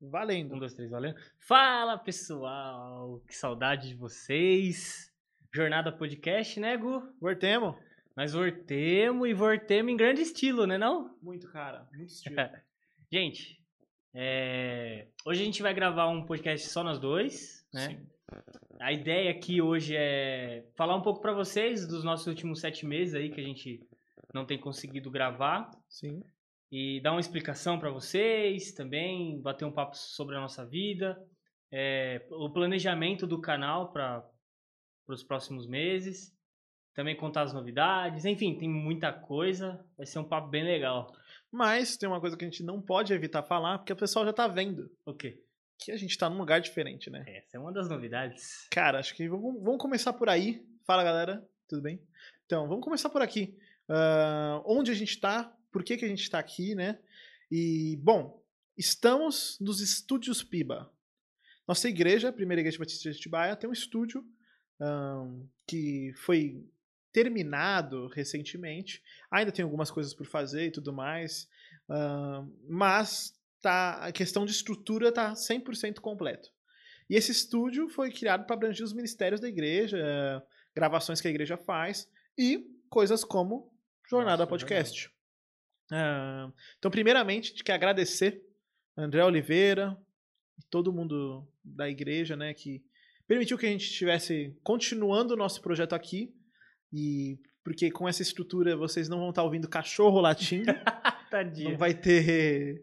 Valendo. Um, dois, três, valendo. Fala, pessoal! Que saudade de vocês. Jornada Podcast, né, Gu? Voltemos? Nós voltemos e voltemos em grande estilo, né não? Muito, cara. Muito estilo. gente, é... hoje a gente vai gravar um podcast só nós dois, né? Sim. A ideia aqui hoje é falar um pouco para vocês dos nossos últimos sete meses aí que a gente não tem conseguido gravar. Sim e dar uma explicação para vocês também, bater um papo sobre a nossa vida, é, o planejamento do canal para os próximos meses, também contar as novidades, enfim, tem muita coisa, vai ser um papo bem legal. Mas tem uma coisa que a gente não pode evitar falar, porque o pessoal já tá vendo. O quê? Que a gente tá num lugar diferente, né? Essa é uma das novidades. Cara, acho que vamos, vamos começar por aí. Fala, galera. Tudo bem? Então, vamos começar por aqui. Uh, onde a gente tá, por que, que a gente está aqui, né? E, bom, estamos nos estúdios Piba. Nossa igreja, a primeira igreja batista de Atibaia, tem um estúdio um, que foi terminado recentemente. Ainda tem algumas coisas por fazer e tudo mais, um, mas tá, a questão de estrutura está 100% completo. E esse estúdio foi criado para abranger os ministérios da igreja, gravações que a igreja faz e coisas como Jornada Nossa, Podcast. Ah, então, primeiramente, quer agradecer André Oliveira e todo mundo da igreja, né, que permitiu que a gente estivesse continuando o nosso projeto aqui. E porque com essa estrutura vocês não vão estar ouvindo cachorro latindo. Tadinho. Não vai ter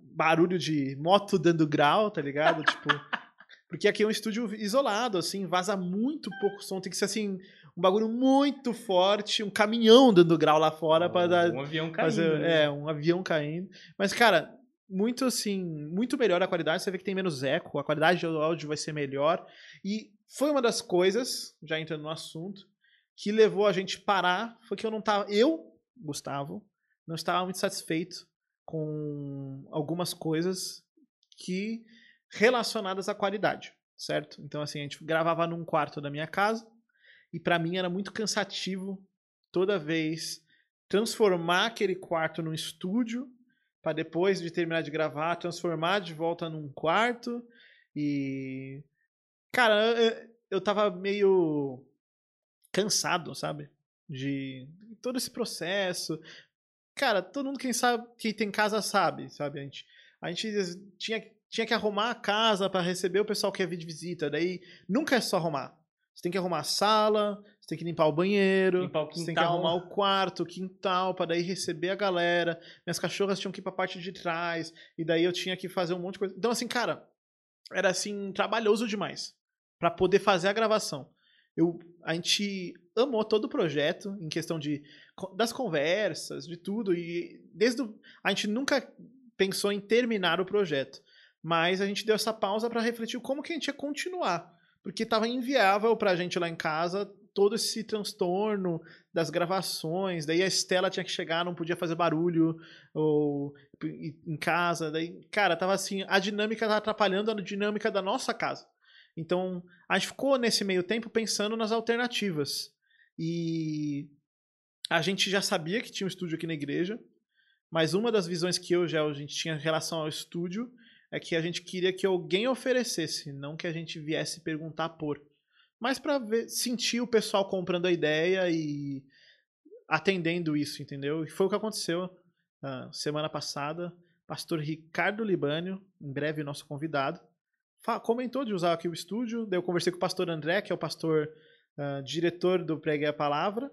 barulho de moto dando grau, tá ligado? tipo, porque aqui é um estúdio isolado, assim, vaza muito pouco som, tem que ser assim um bagulho muito forte, um caminhão dando grau lá fora para dar. Um avião caindo. Fazer, né? É, um avião caindo. Mas, cara, muito assim, muito melhor a qualidade. Você vê que tem menos eco, a qualidade do áudio vai ser melhor. E foi uma das coisas, já entrando no assunto, que levou a gente parar. Foi que eu não tava. Eu, Gustavo, não estava muito satisfeito com algumas coisas que relacionadas à qualidade, certo? Então, assim, a gente gravava num quarto da minha casa e para mim era muito cansativo toda vez transformar aquele quarto num estúdio para depois de terminar de gravar transformar de volta num quarto. E cara eu, eu tava meio cansado sabe? De todo esse processo. Cara todo mundo quem sabe quem tem casa sabe sabe? A gente a gente tinha tinha que arrumar a casa para receber o pessoal que ia vir de visita. Daí nunca é só arrumar você tem que arrumar a sala, você tem que limpar o banheiro, limpar o você tem que arrumar o quarto, o quintal, para daí receber a galera. Minhas cachorras tinham que ir pra parte de trás, e daí eu tinha que fazer um monte de coisa. Então, assim, cara, era assim, trabalhoso demais para poder fazer a gravação. Eu, a gente amou todo o projeto em questão de das conversas, de tudo e desde o, a gente nunca pensou em terminar o projeto, mas a gente deu essa pausa para refletir como que a gente ia continuar porque estava inviável para a gente lá em casa todo esse transtorno das gravações. Daí a Estela tinha que chegar, não podia fazer barulho ou em casa. Daí, cara, tava assim, a dinâmica tava atrapalhando a dinâmica da nossa casa. Então, a gente ficou nesse meio tempo pensando nas alternativas. E a gente já sabia que tinha um estúdio aqui na igreja, mas uma das visões que eu já a gente tinha em relação ao estúdio é que a gente queria que alguém oferecesse, não que a gente viesse perguntar por. Mas para sentir o pessoal comprando a ideia e atendendo isso, entendeu? E foi o que aconteceu uh, semana passada. Pastor Ricardo Libânio, em breve nosso convidado, comentou de usar aqui o estúdio. Daí eu conversei com o pastor André, que é o pastor uh, diretor do Pregue a Palavra,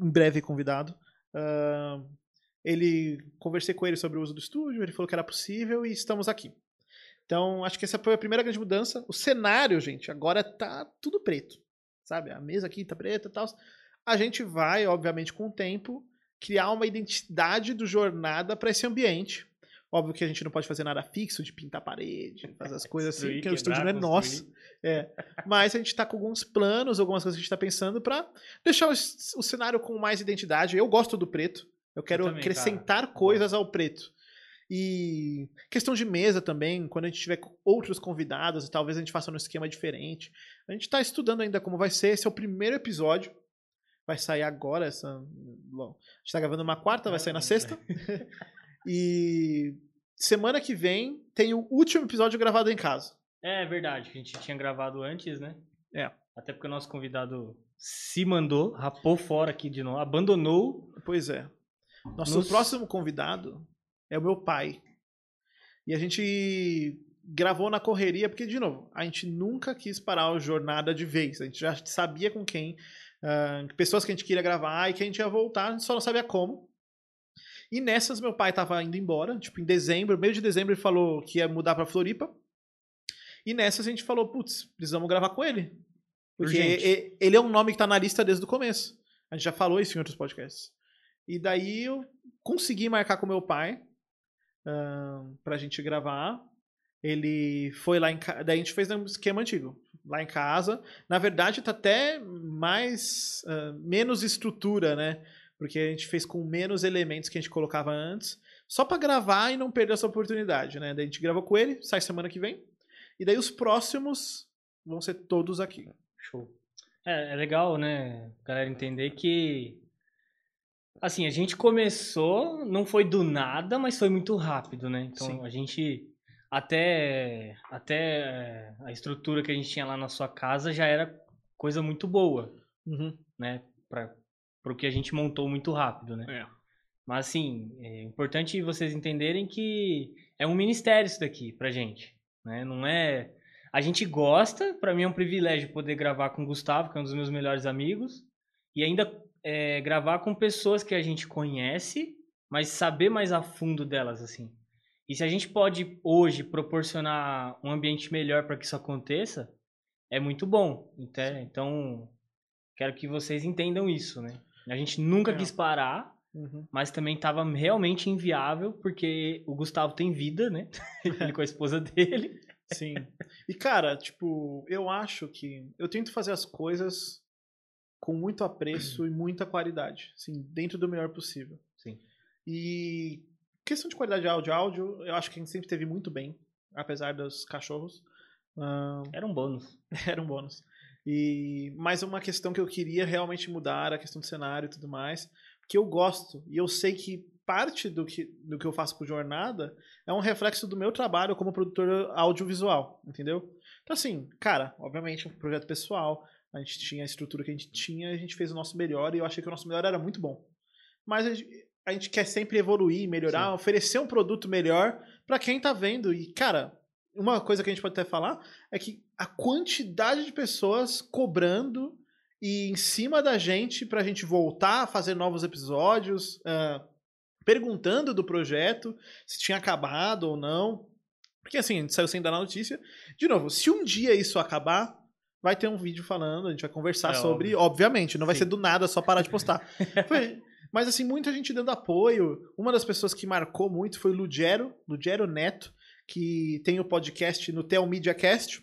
em breve convidado. Uh, ele conversei com ele sobre o uso do estúdio, ele falou que era possível e estamos aqui. Então, acho que essa foi a primeira grande mudança. O cenário, gente, agora tá tudo preto. Sabe? A mesa aqui tá preta e tal. A gente vai, obviamente, com o tempo, criar uma identidade do jornada para esse ambiente. Óbvio que a gente não pode fazer nada fixo, de pintar a parede, fazer as coisas assim, porque o estúdio não é nosso. É. Mas a gente está com alguns planos, algumas coisas que a gente está pensando para deixar o, o, cenário com mais identidade. Eu gosto do preto. Eu quero eu também, acrescentar cara. coisas ao preto. E questão de mesa também, quando a gente tiver outros convidados, talvez a gente faça um esquema diferente. A gente está estudando ainda como vai ser. Esse é o primeiro episódio. Vai sair agora. Essa... Bom, a gente está gravando uma quarta, vai sair na sexta. e semana que vem tem o último episódio gravado em casa. É verdade, que a gente tinha gravado antes, né? É. Até porque o nosso convidado se mandou, rapou fora aqui de novo, abandonou. Pois é. Nosso Nos- próximo convidado é o meu pai. E a gente gravou na correria, porque, de novo, a gente nunca quis parar o jornada de vez. A gente já sabia com quem, ah, pessoas que a gente queria gravar e que a gente ia voltar, a gente só não sabia como. E nessas, meu pai tava indo embora, tipo, em dezembro, meio de dezembro, ele falou que ia mudar pra Floripa. E nessas a gente falou, putz, precisamos gravar com ele. Porque Urgente. ele é um nome que tá na lista desde o começo. A gente já falou isso em outros podcasts. E daí eu consegui marcar com meu pai ahn, pra gente gravar. Ele foi lá em casa. Daí a gente fez um esquema antigo. Lá em casa. Na verdade, tá até mais. ah, menos estrutura, né? Porque a gente fez com menos elementos que a gente colocava antes. Só pra gravar e não perder essa oportunidade, né? Daí a gente gravou com ele, sai semana que vem. E daí os próximos vão ser todos aqui. Show. É, é legal, né, galera, entender que. Assim, a gente começou, não foi do nada, mas foi muito rápido, né? Então Sim. a gente. Até, até é, a estrutura que a gente tinha lá na sua casa já era coisa muito boa, Uhum. né? Para o que a gente montou muito rápido, né? É. Mas assim, é importante vocês entenderem que é um ministério isso daqui pra gente, né? Não é a gente gosta, pra mim é um privilégio poder gravar com o Gustavo, que é um dos meus melhores amigos, e ainda é, gravar com pessoas que a gente conhece, mas saber mais a fundo delas assim. E se a gente pode hoje proporcionar um ambiente melhor para que isso aconteça, é muito bom. Então, quero que vocês entendam isso, né? A gente nunca É. quis parar, Uhum. mas também estava realmente inviável, porque o Gustavo tem vida, né? Ele com a esposa dele. Sim. E, cara, tipo, eu acho que eu tento fazer as coisas com muito apreço e muita qualidade, assim, dentro do melhor possível. Sim. E questão de qualidade de áudio, áudio, eu acho que a gente sempre teve muito bem, apesar dos cachorros. Ahn, Era um bônus. era um bônus. E mais uma questão que eu queria realmente mudar, a questão do cenário e tudo mais, que eu gosto e eu sei que parte do que, do que eu faço com jornada é um reflexo do meu trabalho como produtor audiovisual, entendeu? Então assim, cara, obviamente é um projeto pessoal, a gente tinha a estrutura que a gente tinha, a gente fez o nosso melhor e eu achei que o nosso melhor era muito bom. Mas a gente, a gente quer sempre evoluir, melhorar, Sim. oferecer um produto melhor pra quem tá vendo e cara, uma coisa que a gente pode até falar é que a quantidade de pessoas cobrando e em cima da gente pra gente voltar a fazer novos episódios, ah, perguntando do projeto, se tinha acabado ou não. Porque assim, a gente saiu sem dar na notícia. De novo, se um dia isso acabar, vai ter um vídeo falando, a gente vai conversar É sobre, óbvio. obviamente, não vai Sim. ser do nada só parar de postar. Foi- mas assim, muita gente dando apoio. Uma das pessoas que marcou muito foi o Lugero, Lugero Neto, que tem o podcast no Tel Media Cast,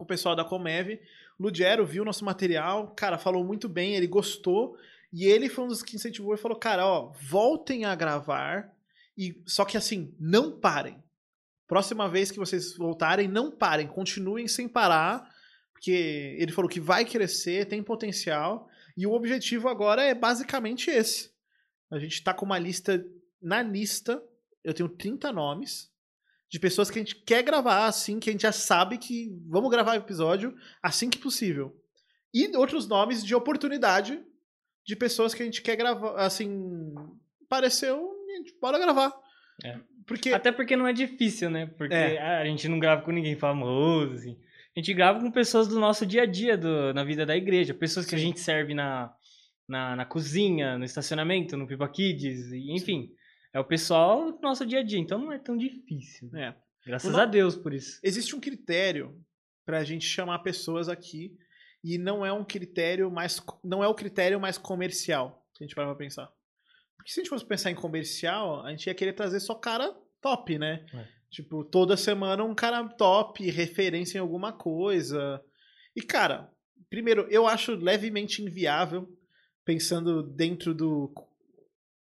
o pessoal da Comev. Lugero viu nosso material, cara, falou muito bem, ele gostou. E ele foi um dos que incentivou e falou: cara, ó, voltem a gravar. E só que assim, não parem. Próxima vez que vocês voltarem, não parem, continuem sem parar, porque ele falou que vai crescer, tem potencial. E o objetivo agora é basicamente esse. A gente tá com uma lista. Na lista, eu tenho 30 nomes de pessoas que a gente quer gravar assim, que a gente já sabe que vamos gravar o episódio assim que possível. E outros nomes de oportunidade de pessoas que a gente quer gravar, assim, pareceu, gente bora gravar. É. Porque Até porque não é difícil, né? Porque É. a gente não grava com ninguém famoso, assim. A gente grava com pessoas do nosso dia a dia, do- na vida da igreja. Pessoas que a gente serve na, na, na cozinha, no estacionamento, no Pipa Kids, enfim. É o pessoal do nosso dia a dia, então não é tão difícil. é, Graças a Deus por isso. existe um critério pra gente chamar pessoas aqui e não é um critério mais não é o critério mais comercial se a gente parar pra pensar porque se a gente fosse pensar em comercial a gente ia querer trazer só cara top né É. tipo toda semana um cara top referência em alguma coisa e cara primeiro eu acho levemente inviável pensando dentro do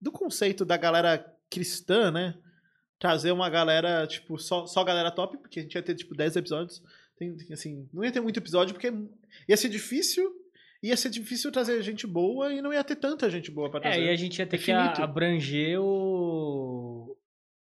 do conceito da galera cristã né trazer uma galera, tipo, só, só galera top, porque a gente ia ter, tipo, 10 episódios. Tem, assim, não ia ter muito episódio, porque ia ser difícil, ia ser difícil trazer gente boa e não ia ter tanta gente boa pra trazer. É, e a gente ia ter que Infinito. a- abranger o...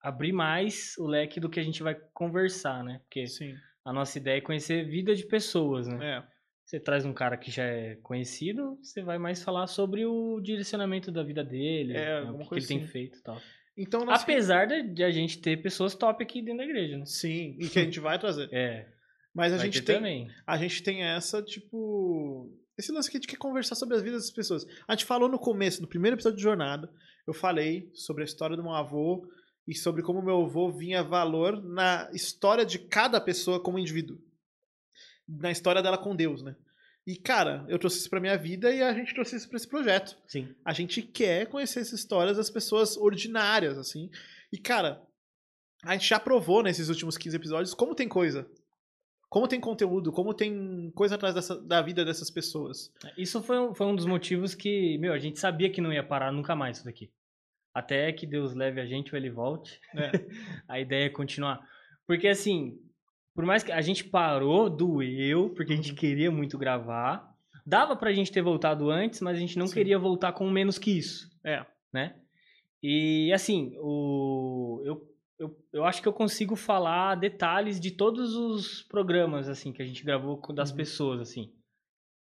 abrir mais o leque do que a gente vai conversar, né? Porque Sim. a nossa ideia é conhecer vida de pessoas, né? É. Você traz um cara que já é conhecido, você vai mais falar sobre o direcionamento da vida dele, É, né, o que, que ele tem assim. feito e tal. Então. Apesar de, de a gente ter pessoas top aqui dentro da igreja, né? Sim, e que a gente vai trazer. É, Mas a vai gente tem, também. a gente tem essa, tipo. Esse lance que a gente quer conversar sobre as vidas das pessoas. A gente falou no começo, no primeiro episódio de Jornada, eu falei sobre a história do meu avô e sobre como meu avô vinha valor na história de cada pessoa como indivíduo. Na história dela com Deus, né? E, cara, eu trouxe isso pra minha vida e a gente trouxe isso pra esse projeto. Sim. A gente quer conhecer essas histórias das pessoas ordinárias, assim. E, cara, a gente já provou nesses últimos 15 episódios como tem coisa. Como tem conteúdo, como tem coisa atrás dessa- da vida dessas pessoas. Isso foi um, foi um dos motivos que, meu, a gente sabia que não ia parar nunca mais isso daqui. Até que Deus leve a gente ou ele volte. É. a ideia é continuar. Porque assim, por mais que a gente parou, doeu, porque a gente Uhum. queria muito gravar. Dava pra gente ter voltado antes, mas a gente não Sim. queria voltar com menos que isso, É. né? E assim, o eu, eu, eu acho que eu consigo falar detalhes de todos os programas assim que a gente gravou das Uhum. pessoas assim.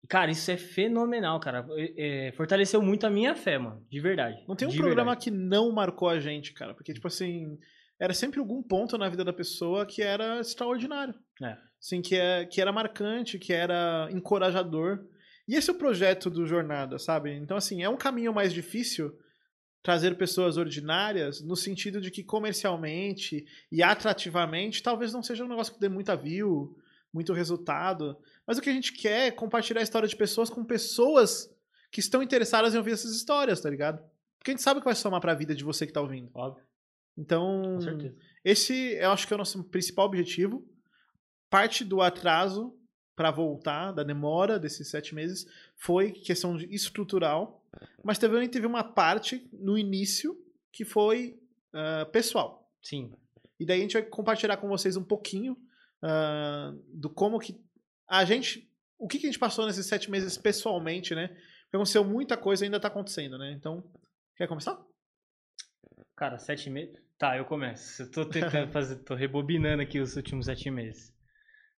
Cara, isso é fenomenal, cara. É, fortaleceu muito a minha fé, mano. De verdade. Não tem um de programa verdade. que não marcou a gente, cara. Porque, tipo assim, era sempre algum ponto na vida da pessoa que era extraordinário. É. Assim, que, é, que era marcante, que era encorajador. E esse é o projeto do Jornada, sabe? Então, assim, é um caminho mais difícil trazer pessoas ordinárias no sentido de que comercialmente e atrativamente talvez não seja um negócio que dê muita view, muito resultado. Mas o que a gente quer é compartilhar a história de pessoas com pessoas que estão interessadas em ouvir essas histórias, tá ligado? Porque a gente sabe que vai somar pra vida de você que tá ouvindo. Óbvio, Então, esse eu acho que é o nosso principal objetivo. Parte do atraso para voltar, da demora desses sete meses, foi questão estrutural. Mas também teve uma parte no início que foi ah, pessoal. Sim. E daí a gente vai compartilhar com vocês um pouquinho ah, do como que a gente. O que, que a gente passou nesses sete meses pessoalmente, né? Porque aconteceu muita coisa e ainda tá acontecendo, né? Então, quer começar? Cara, sete meses. Tá, eu começo. Eu tô tentando fazer, tô rebobinando aqui os últimos sete meses.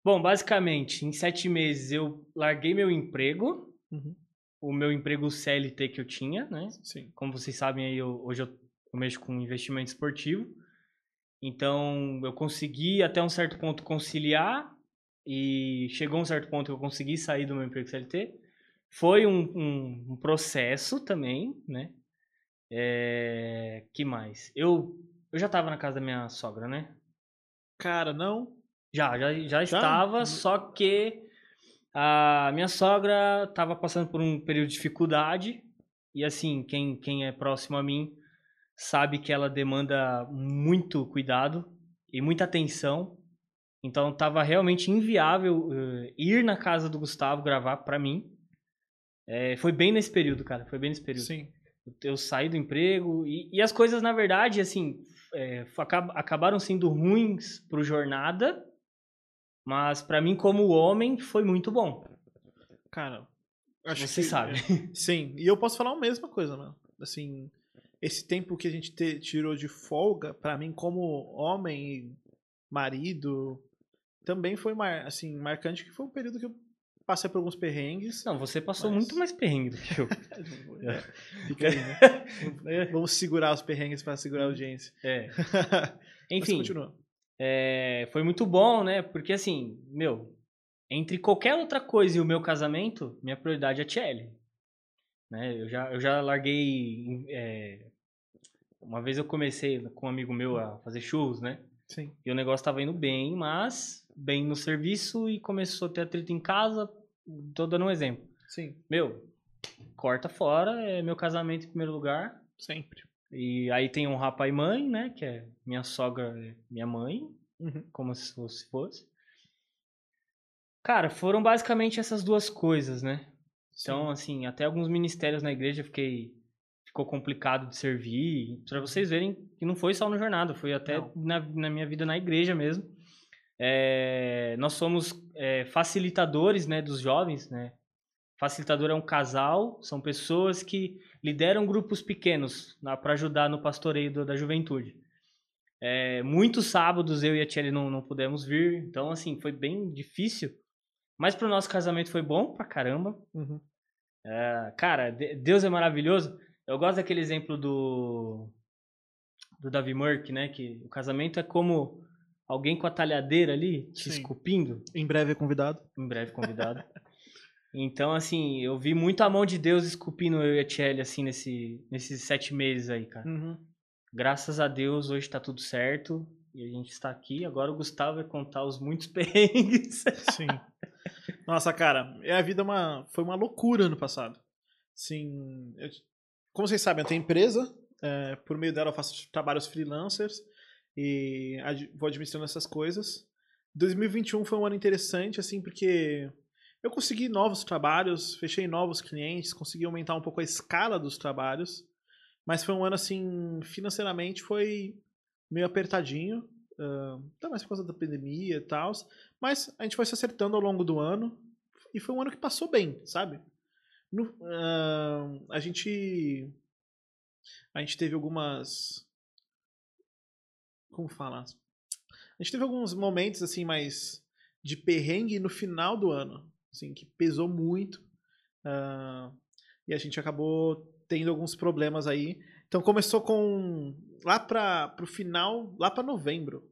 Bom, basicamente, em sete meses eu larguei meu emprego, Uhum. o meu emprego CLT que eu tinha, né? Sim. Como vocês sabem aí, eu- hoje eu, eu mexo com investimento esportivo. Então, eu consegui até um certo ponto conciliar e chegou um certo ponto que eu consegui sair do meu emprego CLT. Foi um, um- um processo também, né? É, que mais? Eu, eu já estava na casa da minha sogra, né? Cara, não. Já, já, já estava, só que a minha sogra estava passando por um período de dificuldade. E assim, quem, quem é próximo a mim sabe que ela demanda muito cuidado e muita atenção. Então estava realmente inviável eh, ir na casa do Gustavo gravar para mim. Eh, foi bem nesse período, cara. Foi bem nesse período Sim. eu saí do emprego e, e as coisas, na verdade, assim, é, acab- acabaram sendo ruins pro jornada, mas pra mim, como homem, foi muito bom. Cara, acho Você que- sabe. Sim, e eu posso falar a mesma coisa, mano. Assim, esse tempo que a gente te- tirou de folga, pra mim, como homem e marido, também foi mar, assim, marcante, que foi um período que eu passei por alguns perrengues. Não, você passou Mas- muito mais perrengue do que eu. É, Fica aí, né? Vamos segurar os perrengues pra segurar a audiência. É. Enfim, é, foi muito bom, né? Porque assim, meu, entre qualquer outra coisa e o meu casamento, minha prioridade é a Tchelle. Né? Eu, já, eu já larguei. é, uma vez eu comecei com um amigo meu a fazer churros, né? Sim. E o negócio tava indo bem, mas bem no serviço e começou a ter atrito em casa. Tô dando um exemplo. Sim, Meu, corta fora, é meu casamento em primeiro lugar. sempre. E aí tem honrar pai e mãe, né? Que é minha sogra, é minha mãe, Uhum. como se fosse, fosse. Cara, foram basicamente essas duas coisas, né? Então, assim, até alguns ministérios na igreja fiquei ficou complicado de servir. Pra vocês verem que não foi só no jornada, foi até na, na minha vida na igreja mesmo. É, nós somos é, facilitadores, né, dos jovens, né? Facilitador é um casal, são pessoas que lideram grupos pequenos para ajudar no pastoreio do- da juventude. É, muitos sábados eu e a Tchelle não, não pudemos vir, então assim, foi bem difícil. Mas pro nosso casamento foi bom pra caramba. Uhum. Cara, de- Deus é maravilhoso. Eu gosto daquele exemplo do do Davi Murk, né? Que o casamento é como alguém com a talhadeira ali te Sim. esculpindo. Em breve é convidado. Em breve convidado. então, assim, eu vi muito a mão de Deus esculpindo eu e a Tchelle, assim, nesse, nesses sete meses aí, cara. Uhum. Graças a Deus, hoje tá tudo certo. E a gente está aqui. Agora o Gustavo vai contar os muitos perrengues. Sim. Nossa, cara, é a vida uma, foi uma loucura ano passado. Sim, eu- como vocês sabem, eu tenho empresa. é, por meio dela eu faço trabalhos freelancers e ad- vou administrando essas coisas. 2021 foi um ano interessante, assim, porque eu consegui novos trabalhos, fechei novos clientes, consegui aumentar um pouco a escala dos trabalhos. Mas foi um ano, assim, financeiramente foi meio apertadinho. Até mais por causa da pandemia e tal. Mas a gente foi se acertando ao longo do ano. E foi um ano que passou bem, sabe? No- ah, a gente. A gente teve algumas. Como fala? A gente teve alguns momentos, assim, mais de perrengue no final do ano. Assim, que pesou muito. ah, e a gente acabou tendo alguns problemas aí. Então começou com. Lá para pro final, lá para novembro.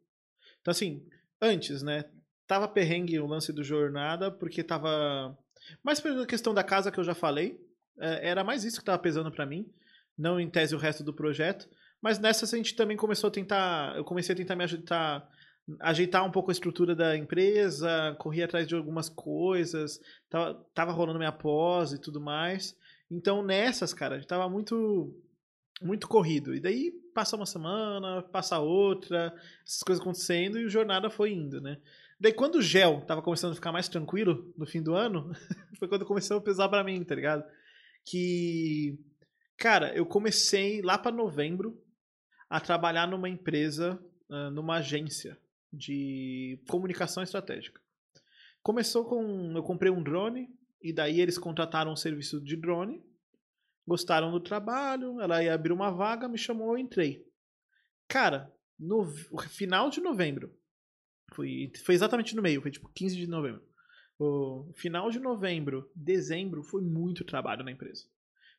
Então, assim, antes, né? Tava perrengue o lance do jornada, porque tava. Mais pela questão da casa que eu já falei. é, Era mais isso que tava pesando pra mim. Não em tese o resto do projeto. Mas nessa a gente também começou a tentar. Eu comecei a tentar me ajeitar. Ajeitar um pouco a estrutura da empresa, corri atrás de algumas coisas, tava, tava rolando minha pós e tudo mais. Então nessas, cara, a gente tava muito muito corrido. E daí passa uma semana, passa outra, essas coisas acontecendo e o jornada foi indo, né? Daí quando o gel tava começando a ficar mais tranquilo no fim do ano, foi quando começou a pesar pra mim, tá ligado? Que cara, eu comecei lá pra novembro a trabalhar numa empresa, numa agência de comunicação estratégica. Começou com eu comprei um drone e daí eles contrataram um serviço de drone gostaram do trabalho, ela ia abrir uma vaga, me chamou, eu entrei. Cara, no final de novembro, foi, foi exatamente no meio, foi tipo 15 de novembro. O final de novembro, dezembro, foi muito trabalho na empresa.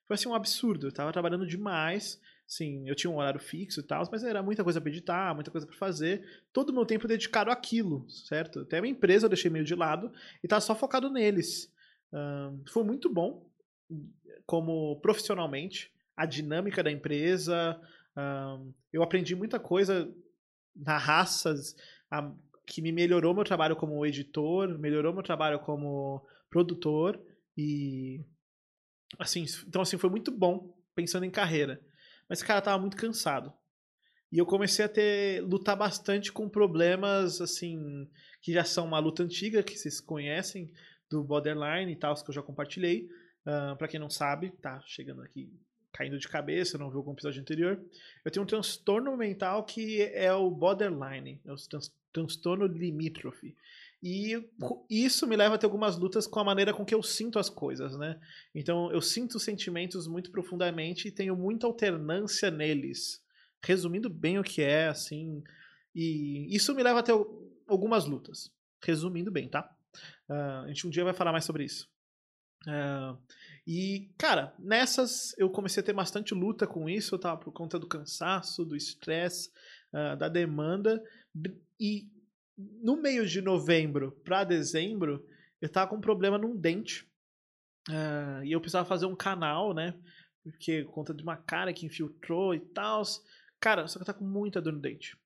Foi assim um absurdo, eu tava trabalhando demais, sim, eu tinha um horário fixo e tal, mas era muita coisa pra editar, muita coisa pra fazer, todo o meu tempo dedicado àquilo, certo? Até a minha empresa eu deixei meio de lado e tava só focado neles. Ahn, foi muito bom, como profissionalmente, a dinâmica da empresa. ahn, eu aprendi muita coisa na raças a- que me melhorou meu trabalho como editor, melhorou meu trabalho como produtor e assim, então assim foi muito bom pensando em carreira. Mas cara, tava muito cansado. E eu comecei a ter lutar bastante com problemas assim que já são uma luta antiga que vocês conhecem do borderline e tal, que eu já compartilhei. Uh, para quem não sabe, tá chegando aqui caindo de cabeça, não viu algum episódio anterior. Eu tenho um transtorno mental que é o borderline, é o trans- transtorno limítrofe. E isso me leva a ter algumas lutas com a maneira com que eu sinto as coisas, né? Então eu sinto sentimentos muito profundamente e tenho muita alternância neles. Resumindo bem o que é, assim. E isso me leva a ter al- algumas lutas. Resumindo bem, tá? Uh, a gente um dia vai falar mais sobre isso. Uh, e, cara, nessas eu comecei a ter bastante luta com isso, tá? Por conta do cansaço, do estresse, uh, da demanda. E no meio de novembro para dezembro, eu tava com um problema num dente. Uh, e eu precisava fazer um canal, né? Porque por conta de uma cara que infiltrou e tal. Cara, só que eu tava com muita dor no dente.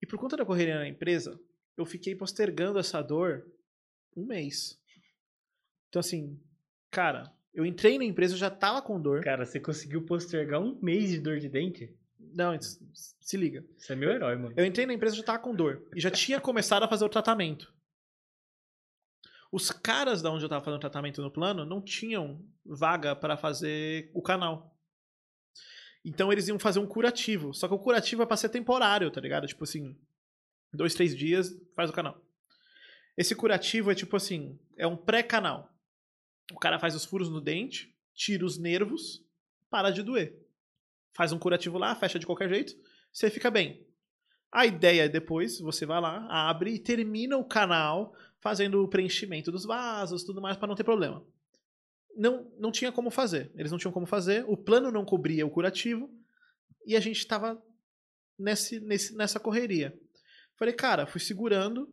E por conta da correria na empresa, eu fiquei postergando essa dor um mês. Então, assim, cara, eu entrei na empresa, eu já tava com dor. Cara, você conseguiu postergar um mês de dor de dente? Não, se liga. Você é meu herói, mano. Eu entrei na empresa, já tava com dor. E já tinha começado a fazer o tratamento. Os caras da onde eu tava fazendo o tratamento no plano não tinham vaga para fazer o canal. Então eles iam fazer um curativo. Só que o curativo é pra ser temporário, tá ligado? Tipo assim, dois, três dias, faz o canal. Esse curativo é tipo assim, é um pré-canal. O cara faz os furos no dente, tira os nervos, para de doer. Faz um curativo lá, fecha de qualquer jeito, você fica bem. A ideia é depois, você vai lá, abre e termina o canal fazendo o preenchimento dos vasos, tudo mais, para não ter problema. Não, não tinha como fazer. Eles não tinham como fazer. O plano não cobria o curativo. E a gente estava nesse, nesse, nessa correria. Falei, cara, fui segurando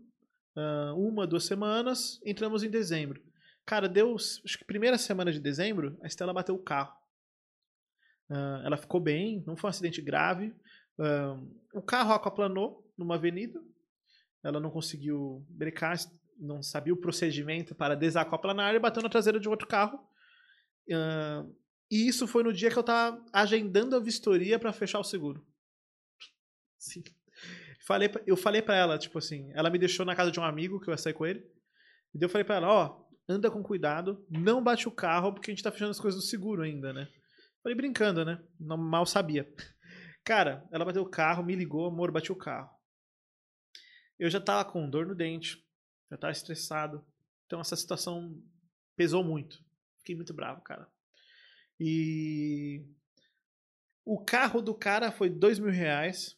uh, uma, duas semanas, entramos em dezembro. Cara, deu, acho que primeira semana de dezembro, a Estela bateu o carro. Uh, ela ficou bem, não foi um acidente grave. Uh, o carro aquaplanou numa avenida. Ela não conseguiu brecar, não sabia o procedimento para desaquaplanar e bateu na traseira de outro carro. Uh, e isso foi no dia que eu tava agendando a vistoria para fechar o seguro. Sim. Falei, eu falei para ela, tipo assim, ela me deixou na casa de um amigo que eu ia sair com ele. E eu falei para ela, ó, oh, anda com cuidado, não bate o carro porque a gente tá fechando as coisas do seguro ainda, né? Falei brincando, né? Não, mal sabia. Cara, ela bateu o carro, me ligou, amor, bati o carro. Eu já tava com dor no dente, já tava estressado. Então essa situação pesou muito. Fiquei muito bravo, cara. E o carro do cara foi dois mil reais.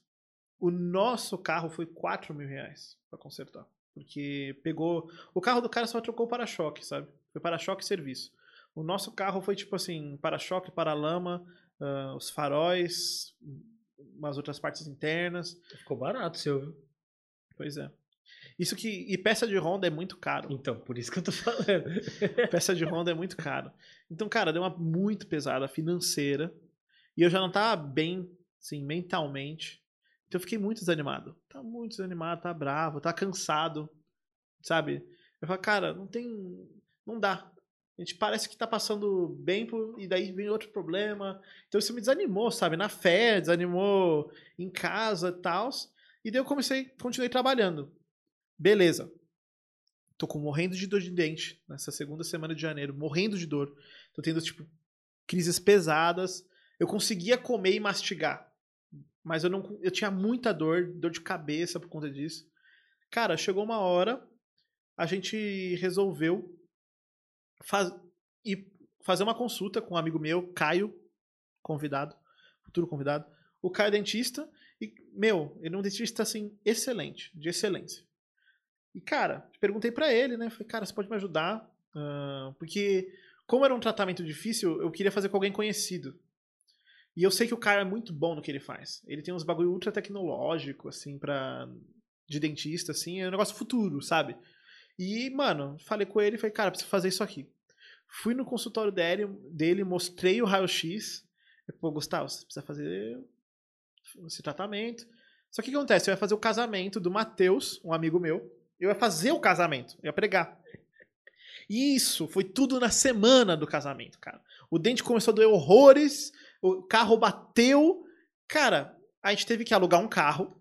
O nosso carro foi quatro mil reais para consertar. Porque pegou. O carro do cara só trocou o para-choque, sabe? Foi para-choque e serviço. O nosso carro foi tipo assim: para-choque, para-lama, uh, os faróis, umas outras partes internas. Ficou barato, seu, viu? Pois é. Isso que. E peça de Honda é muito caro. Então, por isso que eu tô falando. peça de Honda é muito caro. Então, cara, deu uma muito pesada financeira. E eu já não tava bem, assim, mentalmente. Então eu fiquei muito desanimado. Tá muito desanimado, tá bravo, tá cansado. Sabe? Eu falo, cara, não tem. Não dá. A gente parece que tá passando bem por, e daí vem outro problema. Então isso me desanimou, sabe? Na fé, desanimou em casa e tal. E daí eu comecei, continuei trabalhando. Beleza. Tô com morrendo de dor de dente nessa segunda semana de janeiro, morrendo de dor. Tô tendo, tipo, crises pesadas. Eu conseguia comer e mastigar. Mas eu não eu tinha muita dor, dor de cabeça por conta disso. Cara, chegou uma hora, a gente resolveu faz, ir fazer uma consulta com um amigo meu, Caio, convidado, futuro convidado. O Caio é dentista e, meu, ele é um dentista, assim, excelente, de excelência. E, cara, perguntei para ele, né? Falei, cara, você pode me ajudar? Uh, porque, como era um tratamento difícil, eu queria fazer com alguém conhecido. E eu sei que o cara é muito bom no que ele faz. Ele tem uns bagulho ultra tecnológico, assim, pra. de dentista, assim, é um negócio futuro, sabe? E, mano, falei com ele e falei, cara, preciso fazer isso aqui. Fui no consultório dele, dele mostrei o raio-x. Pô, Gustavo, você precisa fazer esse tratamento. Só que o que acontece? Eu ia fazer o casamento do Matheus, um amigo meu. Eu ia fazer o casamento, eu ia pregar. Isso, foi tudo na semana do casamento, cara. O dente começou a doer horrores, o carro bateu. Cara, a gente teve que alugar um carro,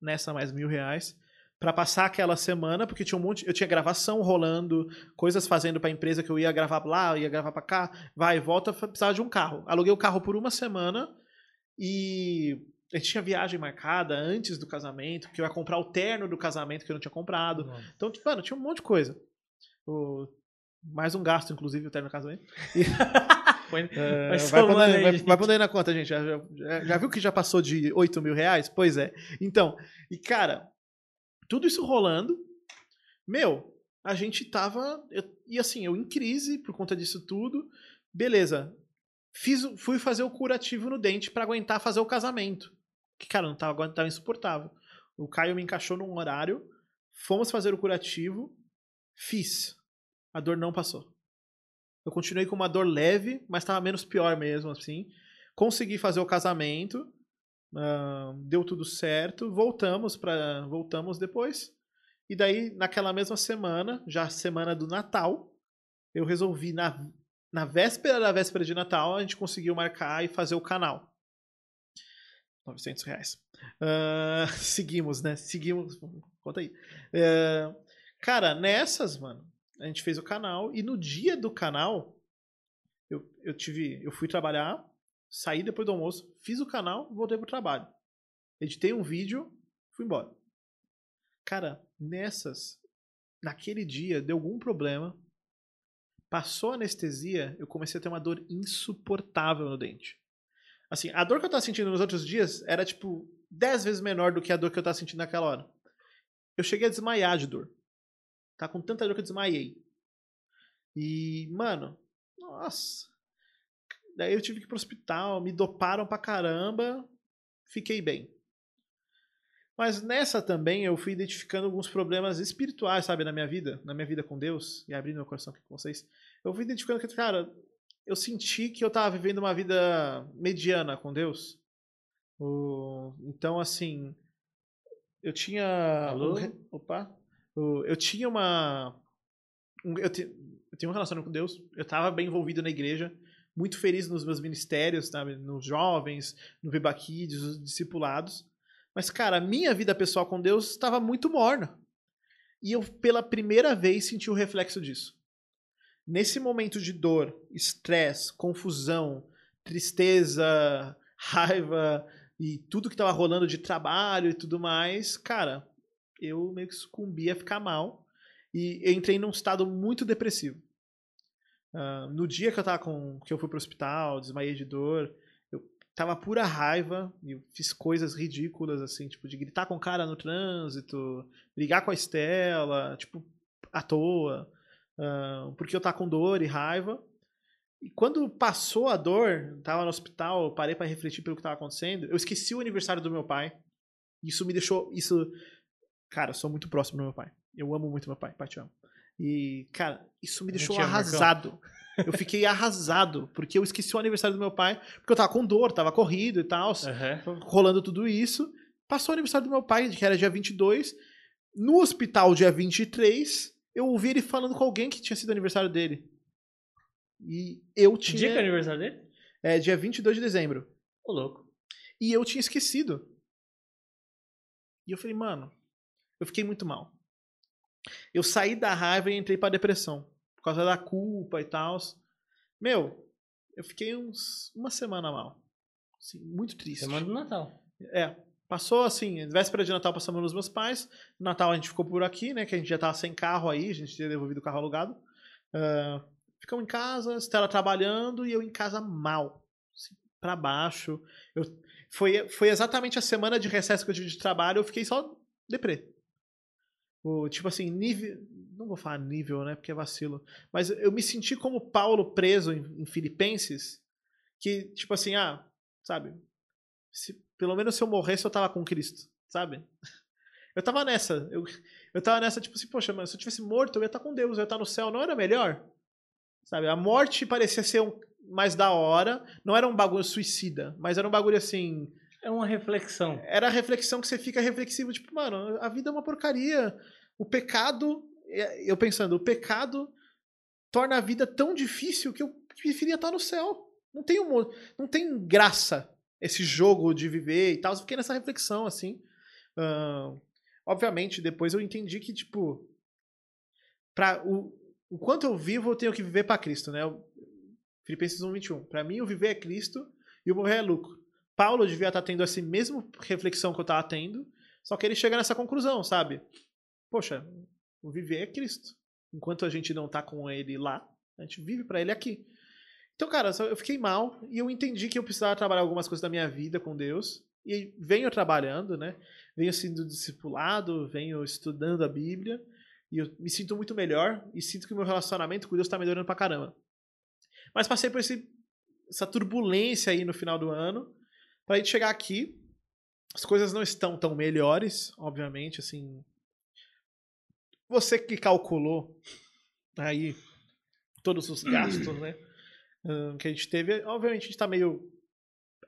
nessa mais mil reais, para passar aquela semana, porque tinha um monte. Eu tinha gravação rolando, coisas fazendo pra empresa que eu ia gravar lá, ia gravar pra cá, vai e volta, precisava de um carro. Aluguei o carro por uma semana e a gente tinha viagem marcada antes do casamento, que eu ia comprar o terno do casamento que eu não tinha comprado. Então, tipo, mano, tinha um monte de coisa. O... Mais um gasto, inclusive, o terno do casamento. E... Põe, uh, vai, pondo, aí, vai, vai pondo aí na conta, gente. Já, já, já, viu que já passou de 8 mil reais? Pois é. Então, e cara, tudo isso rolando, meu, a gente tava. Eu, e assim, eu em crise por conta disso tudo. Beleza. Fiz, fui fazer o curativo no dente para aguentar fazer o casamento. Que, cara, não tava, tava insuportável. O Caio me encaixou num horário. Fomos fazer o curativo. Fiz. A dor não passou. Eu continuei com uma dor leve, mas estava menos pior mesmo, assim. Consegui fazer o casamento, uh, deu tudo certo, voltamos para voltamos depois. E daí, naquela mesma semana, já semana do Natal, eu resolvi, na, na véspera da véspera de Natal, a gente conseguiu marcar e fazer o canal. 900 reais. Uh, seguimos, né? Seguimos. Conta aí. Uh, cara, nessas, mano, a gente fez o canal e no dia do canal eu, eu tive, eu fui trabalhar, saí depois do almoço, fiz o canal, voltei pro trabalho. Editei um vídeo, fui embora. Cara, nessas, naquele dia deu algum problema, passou a anestesia, eu comecei a ter uma dor insuportável no dente. Assim, a dor que eu tava sentindo nos outros dias era tipo dez vezes menor do que a dor que eu tava sentindo naquela hora. Eu cheguei a desmaiar de dor. Tá com tanta dor que eu desmaiei. E, mano, nossa. Daí eu tive que ir pro hospital, me doparam pra caramba, fiquei bem. Mas nessa também eu fui identificando alguns problemas espirituais, sabe, na minha vida, na minha vida com Deus, e abrindo meu coração aqui com vocês. Eu fui identificando que, cara, eu senti que eu tava vivendo uma vida mediana com Deus. Então, assim, eu tinha. Alô? Um, opa! Eu tinha uma. Eu, te, eu tinha um relacionamento com Deus, eu estava bem envolvido na igreja, muito feliz nos meus ministérios, sabe? Nos jovens, no Viva Kids, os discipulados. Mas, cara, a minha vida pessoal com Deus estava muito morna. E eu, pela primeira vez, senti o reflexo disso. Nesse momento de dor, estresse, confusão, tristeza, raiva e tudo que estava rolando de trabalho e tudo mais, cara, eu meio que sucumbi a ficar mal e entrei num estado muito depressivo. Uh, no dia que eu tava com que eu fui pro hospital, desmaiei de dor, tava pura raiva e eu fiz coisas ridículas, assim, tipo, de gritar com o cara no trânsito, brigar com a Estela, tipo, à toa, uh, porque eu tava com dor e raiva. E quando passou a dor, tava no hospital, parei para refletir pelo que tava acontecendo, eu esqueci o aniversário do meu pai. Isso me deixou, isso, cara, eu sou muito próximo do meu pai. Eu amo muito meu pai, pai te amo. E, cara, isso me deixou arrasado. Marcão. Eu fiquei arrasado, porque eu esqueci o aniversário do meu pai, porque eu tava com dor, tava corrido e tal, uhum. rolando tudo isso. Passou o aniversário do meu pai, que era dia 22. No hospital, dia 23, eu ouvi ele falando com alguém que tinha sido aniversário dele. E eu tinha. Que dia que é aniversário dele? É, dia 22 de dezembro. Ô, louco. E eu tinha esquecido. E eu falei, mano, eu fiquei muito mal. Eu saí da raiva e entrei pra depressão causa da culpa e tal. Meu, eu fiquei uns uma semana mal. Assim, muito triste. Semana do Natal. É. Passou assim, véspera de Natal passamos nos meus pais. No Natal a gente ficou por aqui, né? Que a gente já tava sem carro aí, a gente tinha devolvido o carro alugado. Uh, ficamos em casa, Estela trabalhando e eu em casa mal. Assim, pra baixo. Eu, foi, foi exatamente a semana de recesso que eu tive de trabalho, eu fiquei só deprê. O, tipo assim, nível. Não vou falar nível, né? Porque é vacilo. Mas eu me senti como Paulo preso em, em Filipenses. Que, tipo assim, ah, sabe? Se, pelo menos se eu morresse, eu tava com Cristo, sabe? Eu tava nessa. Eu, eu tava nessa, tipo assim, poxa, mas se eu tivesse morto, eu ia estar com Deus, eu ia estar no céu. Não era melhor? Sabe? A morte parecia ser um, mais da hora. Não era um bagulho suicida, mas era um bagulho assim. É uma reflexão. Era a reflexão que você fica reflexivo, tipo, mano, a vida é uma porcaria o pecado, é, eu pensando, o pecado torna a vida tão difícil que eu preferia estar no céu. Não tem, um, não tem graça esse jogo de viver e tal. Eu fiquei nessa reflexão, assim. Uh, obviamente, depois eu entendi que, tipo, pra, o, o quanto eu vivo, eu tenho que viver para Cristo, né? Filipenses 1, 21. Para mim, o viver é Cristo e o morrer é lucro. Paulo devia estar tendo essa mesma reflexão que eu estava tendo, só que ele chega nessa conclusão, sabe? poxa, o viver é Cristo. Enquanto a gente não tá com ele lá, a gente vive para ele aqui. Então, cara, eu fiquei mal e eu entendi que eu precisava trabalhar algumas coisas da minha vida com Deus. E venho trabalhando, né? Venho sendo discipulado, venho estudando a Bíblia. E eu me sinto muito melhor e sinto que o meu relacionamento com Deus está melhorando pra caramba. Mas passei por esse, essa turbulência aí no final do ano. Pra gente chegar aqui, as coisas não estão tão melhores, obviamente, assim, você que calculou aí todos os gastos, né? Que a gente teve, obviamente a gente tá meio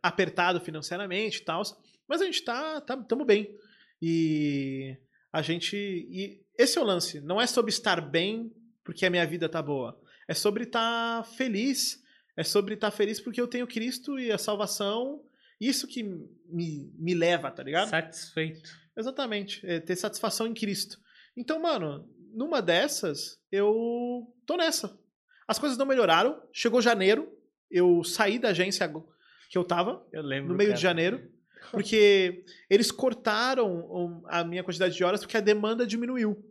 apertado financeiramente e tal, mas a gente tá, tá tamo bem. E a gente e esse é o lance, não é sobre estar bem porque a minha vida tá boa, é sobre estar tá feliz, é sobre estar tá feliz porque eu tenho Cristo e a salvação, isso que me, me leva, tá ligado? Satisfeito. Exatamente, é ter satisfação em Cristo. Então, mano, numa dessas, eu tô nessa. As coisas não melhoraram. Chegou janeiro, eu saí da agência que eu tava, eu lembro, no meio de janeiro, porque eles cortaram a minha quantidade de horas porque a demanda diminuiu.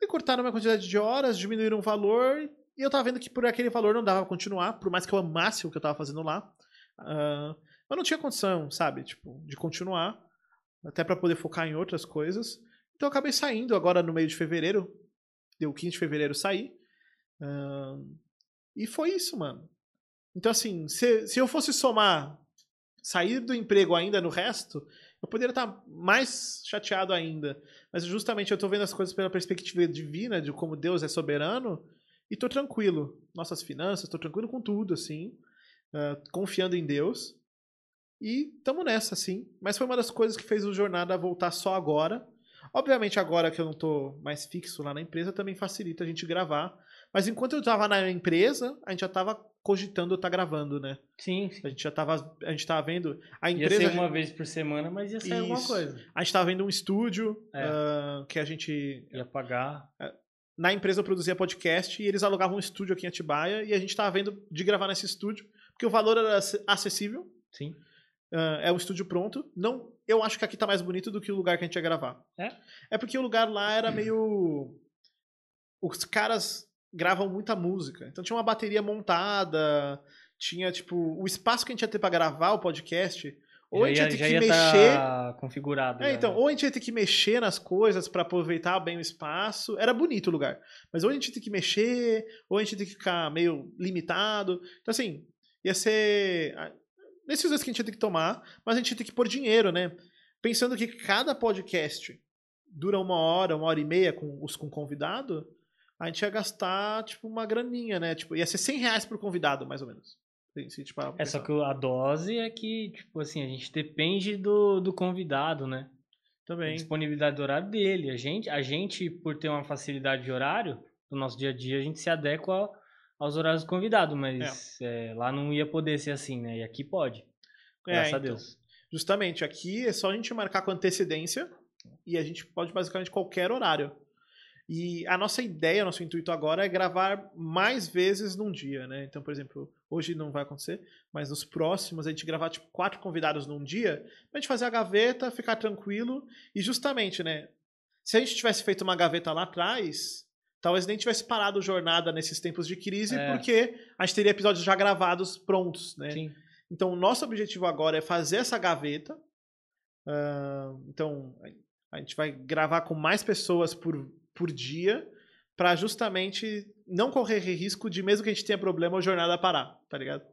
E cortaram a minha quantidade de horas, diminuíram o valor, e eu tava vendo que por aquele valor não dava pra continuar, por mais que eu amasse o que eu tava fazendo lá. Uh, mas não tinha condição, sabe, tipo, de continuar. até para poder focar em outras coisas. Então eu acabei saindo agora no meio de fevereiro, deu 15 de fevereiro saí. E foi isso, mano. Então, assim, se, se eu fosse somar sair do emprego ainda no resto, eu poderia estar mais chateado ainda. Mas justamente eu estou vendo as coisas pela perspectiva divina, de como Deus é soberano, e estou tranquilo. Nossas finanças, estou tranquilo com tudo, assim. Uh, confiando em Deus. E estamos nessa, assim. Mas foi uma das coisas que fez o Jornada voltar só agora. Obviamente, agora que eu não estou mais fixo lá na empresa, também facilita a gente gravar. Mas enquanto eu estava na empresa, a gente já estava cogitando estar tá gravando, né? Sim, sim. A gente já estava, a gente tava vendo a empresa. Ia ser uma gente... vez por semana, mas ia sair Isso. alguma coisa. A gente estava vendo um estúdio é. uh, que a gente ia pagar. Uh, na empresa eu produzia podcast e eles alugavam um estúdio aqui em Atibaia e a gente estava vendo de gravar nesse estúdio porque o valor era acessível. Sim. Uh, é um estúdio pronto. Não, eu acho que aqui tá mais bonito do que o lugar que a gente ia gravar. É? É porque o lugar lá era meio. Os caras gravam muita música. Então tinha uma bateria montada, tinha, tipo, o espaço que a gente ia ter para gravar o podcast. Ou já a gente ia, ia ter que tá mexer. Tá configurado. É, então, ou a gente ia ter que mexer nas coisas para aproveitar bem o espaço. Era bonito o lugar. Mas ou a gente ia ter que mexer, ou a gente ia ter que ficar meio limitado. Então, assim, ia ser. Decisões que a gente ia ter que tomar, mas a gente ter que pôr dinheiro, né? Pensando que cada podcast dura uma hora, uma hora e meia com os com convidado, a gente ia gastar, tipo, uma graninha, né? Tipo, ia ser 100 reais por convidado, mais ou menos. Se, tipo, é só que a dose é que, tipo assim, a gente depende do, do convidado, né? Também. A disponibilidade do horário dele. A gente, a gente, por ter uma facilidade de horário, no nosso dia a dia, a gente se adequa aos horários do convidado, mas é. É, lá não ia poder ser assim, né? E aqui pode. É, graças é, então, a Deus. Justamente, aqui é só a gente marcar com antecedência e a gente pode basicamente qualquer horário. E a nossa ideia, nosso intuito agora é gravar mais vezes num dia, né? Então, por exemplo, hoje não vai acontecer, mas nos próximos a gente gravar tipo quatro convidados num dia, pra gente fazer a gaveta, ficar tranquilo e justamente, né? Se a gente tivesse feito uma gaveta lá atrás, talvez nem tivesse parado jornada nesses tempos de crise, é. porque a gente teria episódios já gravados prontos, né? Sim. Então, o nosso objetivo agora é fazer essa gaveta. Uh, então, a gente vai gravar com mais pessoas por por dia para justamente não correr risco de, mesmo que a gente tenha problema, a jornada parar, tá ligado?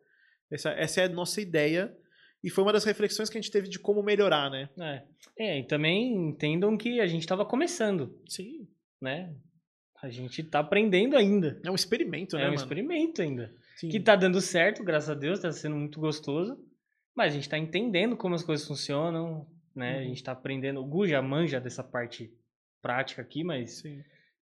Essa, essa é a nossa ideia. E foi uma das reflexões que a gente teve de como melhorar, né? É, é e também entendam que a gente estava começando. Sim. Né? A gente tá aprendendo ainda. É um experimento, né, É um mano? experimento ainda. Sim. Que tá dando certo, graças a Deus, tá sendo muito gostoso. Mas a gente tá entendendo como as coisas funcionam, né? Uhum. A gente tá aprendendo. O Gu já manja dessa parte prática aqui, mas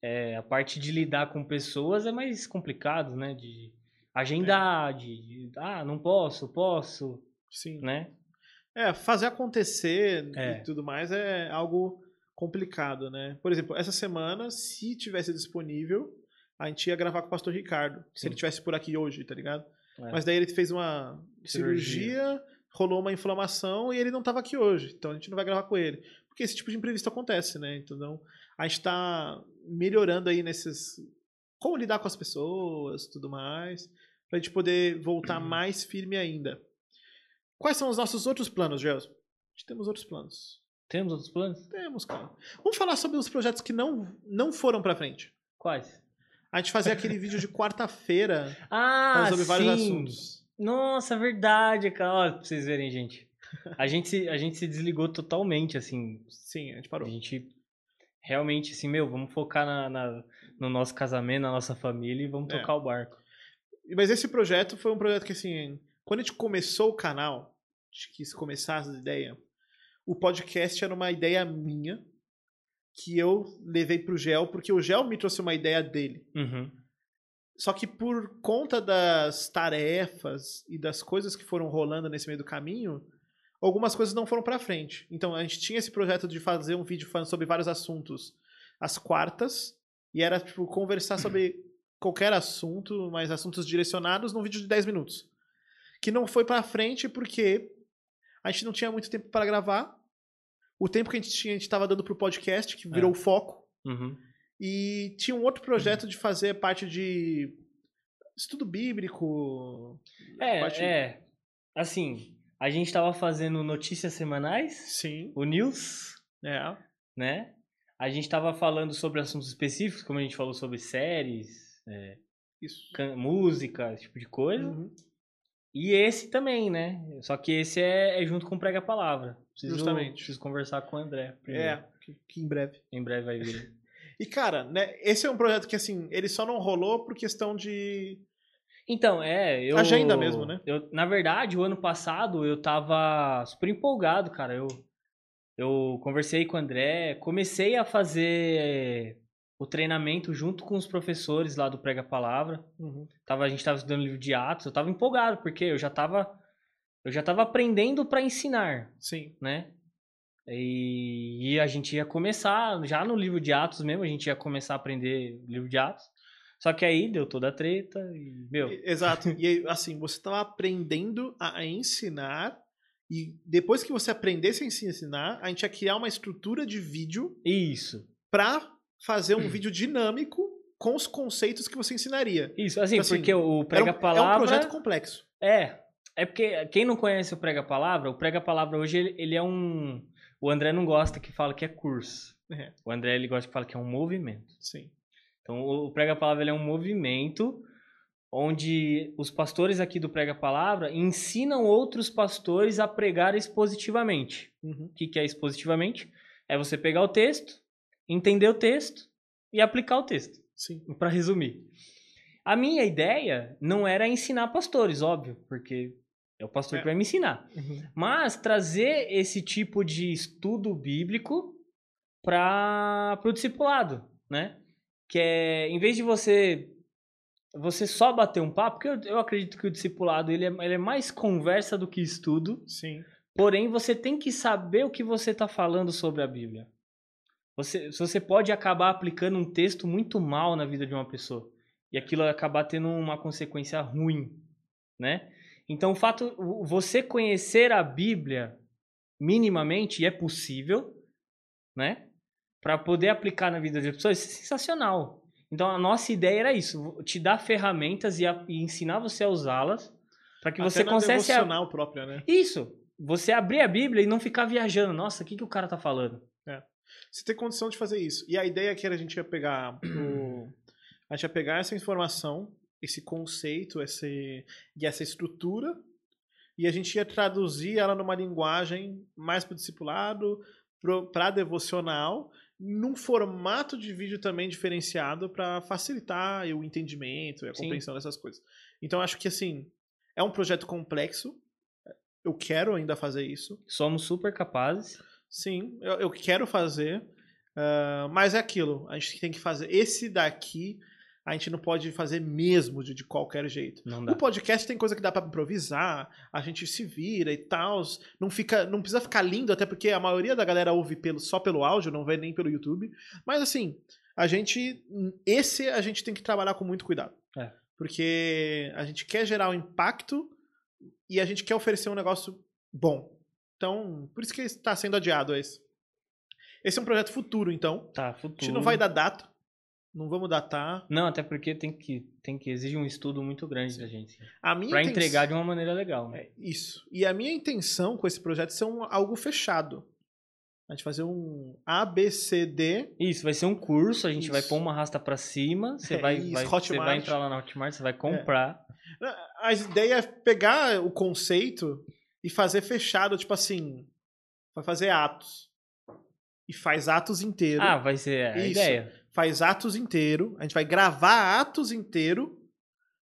é, a parte de lidar com pessoas é mais complicado, né? De agendar, é. de, de, ah, não posso, posso, Sim. né? É, fazer acontecer é. e tudo mais é algo complicado, né? Por exemplo, essa semana, se tivesse disponível, a gente ia gravar com o pastor Ricardo, Sim. se ele tivesse por aqui hoje, tá ligado? É. Mas daí ele fez uma cirurgia. cirurgia, rolou uma inflamação e ele não estava aqui hoje, então a gente não vai gravar com ele. Porque esse tipo de imprevisto acontece, né? Então, a gente está melhorando aí nesses. Como lidar com as pessoas tudo mais. Pra gente poder voltar uhum. mais firme ainda. Quais são os nossos outros planos, Gelson? A gente temos outros planos. Temos outros planos? Temos, cara. Vamos falar sobre os projetos que não, não foram pra frente. Quais? A gente fazer aquele vídeo de quarta-feira ah, sobre sim. vários assuntos. Nossa, verdade, cara. Ó, pra vocês verem, gente. A gente, se, a gente se desligou totalmente, assim. Sim, a gente parou. A gente realmente, assim, meu, vamos focar na, na no nosso casamento, na nossa família e vamos é. tocar o barco. Mas esse projeto foi um projeto que, assim, quando a gente começou o canal, a gente quis começar essa ideia, o podcast era uma ideia minha que eu levei pro Gel, porque o Gel me trouxe uma ideia dele. Uhum. Só que por conta das tarefas e das coisas que foram rolando nesse meio do caminho, algumas coisas não foram para frente. Então a gente tinha esse projeto de fazer um vídeo falando sobre vários assuntos às quartas, e era tipo conversar sobre qualquer assunto, mas assuntos direcionados num vídeo de 10 minutos. Que não foi para frente porque a gente não tinha muito tempo para gravar. O tempo que a gente tinha, a gente estava dando pro podcast, que virou é. o foco. Uhum. E tinha um outro projeto de fazer parte de estudo bíblico. É, parte... é. Assim, A gente tava fazendo notícias semanais, Sim. o News, É. né? A gente tava falando sobre assuntos específicos, como a gente falou sobre séries, é, música, esse tipo de coisa. Uhum. E esse também, né? Só que esse é, é junto com o Prega Palavra. Preciso, Justamente. Preciso conversar com o André. primeiro. É, que, que em breve. Em breve vai vir. E, cara, né, esse é um projeto que, assim, ele só não rolou por questão de. Então, é, eu... Agenda mesmo, né? Eu, na verdade, o ano passado eu tava super empolgado, cara. Eu, eu conversei com o André, comecei a fazer o treinamento junto com os professores lá do Prega Palavra. Uhum. Tava, a gente tava estudando livro de Atos, eu tava empolgado, porque eu já tava, eu já tava aprendendo para ensinar, Sim. né? E, e a gente ia começar, já no livro de Atos mesmo, a gente ia começar a aprender livro de Atos. Só que aí deu toda a treta e, meu, Exato. E assim, você estava aprendendo a, ensinar. E depois que você aprendesse a ensinar, a gente ia criar uma estrutura de vídeo isso. para fazer um vídeo dinâmico com os conceitos que você ensinaria. Isso, assim, Assim, porque o Prega um- Palavra. É um projeto complexo. É, é porque quem não conhece o Prega Palavra, o Prega Palavra hoje ele, ele é um. O André não gosta que fala que é curso. É. O André ele gosta que fala que é um movimento. Sim. Então o Prega Palavra ele é um movimento onde os pastores aqui do Prega Palavra ensinam outros pastores a pregar expositivamente. Uhum. O que, que é expositivamente? É você pegar o texto, entender o texto e aplicar o texto Sim. para resumir. A minha ideia não era ensinar pastores, óbvio, porque é o pastor É. que vai me ensinar. Uhum. Mas trazer esse tipo de estudo bíblico para o discipulado, né? Que é, em vez de você você só bater um papo, porque eu, eu acredito que o discipulado ele é, ele é mais conversa do que estudo, Sim. Porém, você tem que saber o que você está falando sobre a Bíblia. Você, você pode acabar aplicando um texto muito mal na vida de uma pessoa. E aquilo acabar tendo uma consequência ruim, né? Então, o fato, você conhecer a Bíblia minimamente, e é possível, né? Para poder aplicar na vida das pessoas, isso é sensacional. Então, a nossa ideia era isso, te dar ferramentas e, a- e ensinar você a usá-las para que você Até na consegue devocional própria, né? isso. Você abrir a Bíblia e não ficar viajando. Nossa, o que, que o cara tá falando? Você tem condição de fazer isso. E a ideia que era a gente ia pegar o... a gente ia pegar essa informação, esse conceito, esse... e essa estrutura, e a gente ia traduzir ela numa linguagem mais para o discipulado, para devocional, num formato de vídeo também diferenciado para facilitar o entendimento e a Sim. compreensão dessas coisas. Então acho que assim, é um projeto complexo. Eu quero ainda fazer isso. Somos super capazes. Sim, eu, eu quero fazer, ah, mas é aquilo. A gente tem que fazer. Esse daqui, a gente não pode fazer mesmo de, de qualquer jeito. No podcast tem coisa que dá pra improvisar, a gente se vira e tal. Não fica, não precisa ficar lindo, até porque a maioria da galera ouve pelo, só pelo áudio, não vê nem pelo YouTube. Mas assim, a gente. Esse a gente tem que trabalhar com muito cuidado. É. Porque a gente quer gerar um impacto e a gente quer oferecer um negócio bom. Então, por isso que está sendo adiado esse. Esse é um projeto futuro, então. Tá, A futuro. gente não vai dar data. Não vamos datar. Não, até porque tem que, tem que exigir um estudo muito grande da gente. A minha Pra inten- entregar de uma maneira legal. né? É, isso. E a minha intenção com esse projeto é ser um, algo fechado. A gente fazer um ABCD. Isso, vai ser um curso, a gente vai Isso. pôr uma rasta pra cima, você É vai, isso, vai, você vai entrar lá na Hotmart, você vai comprar. A ideia é pegar o conceito e fazer fechado, tipo assim. Vai fazer atos. E faz atos inteiro. Ah, vai ser a Isso. ideia. Faz atos inteiro. A gente vai gravar atos inteiro.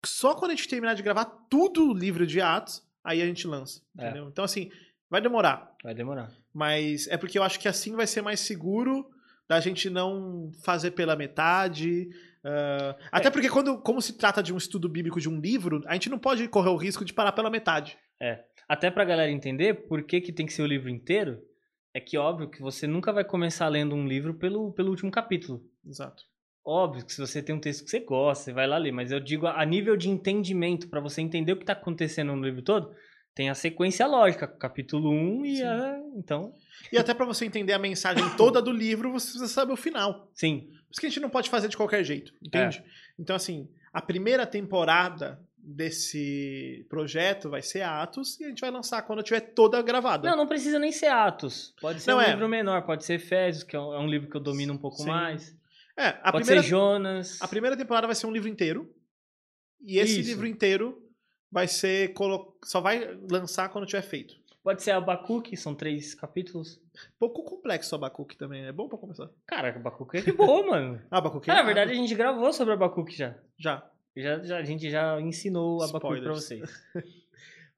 Só quando a gente terminar de gravar tudo o livro de atos, aí a gente lança. É. Entendeu? Então, assim, vai demorar. Vai demorar. Mas é porque eu acho que assim vai ser mais seguro da gente não fazer pela metade. ah, Até É. porque, quando, como se trata de um estudo bíblico de um livro, a gente não pode correr o risco de parar pela metade. Até pra galera entender por que, que tem que ser o livro inteiro, é que óbvio que você nunca vai começar lendo um livro pelo, pelo último capítulo. Exato. Óbvio que se você tem um texto que você gosta, você vai lá ler, mas eu digo a a nível de entendimento, pra você entender o que tá acontecendo no livro todo, tem a sequência lógica, capítulo 1 e Sim. a... Então, E até pra você entender a mensagem toda do livro, você precisa saber o final. sim, Por isso que a gente não pode fazer de qualquer jeito, entende? É. Então, assim, a primeira temporada desse projeto vai ser Atos e a gente vai lançar quando tiver toda gravada. Não, não precisa nem ser Atos. Pode ser Não, um é. livro menor, pode ser Efésios, que é um, é um livro que eu domino um pouco Sim. mais. É, a pode primeira, ser Jonas. a primeira temporada vai ser um livro inteiro. E esse Isso. livro inteiro vai ser. colo- Só vai lançar quando tiver feito. Pode ser Abacuque, são três capítulos. Pouco complexo o Abacuque também, é bom pra começar. Cara, Abacuque é de boa, mano. Ah, Abacuque Ah, é na verdade, a gente gravou sobre Abacuque já. Já. Já, já. A gente já ensinou o pra Spoilers. vocês.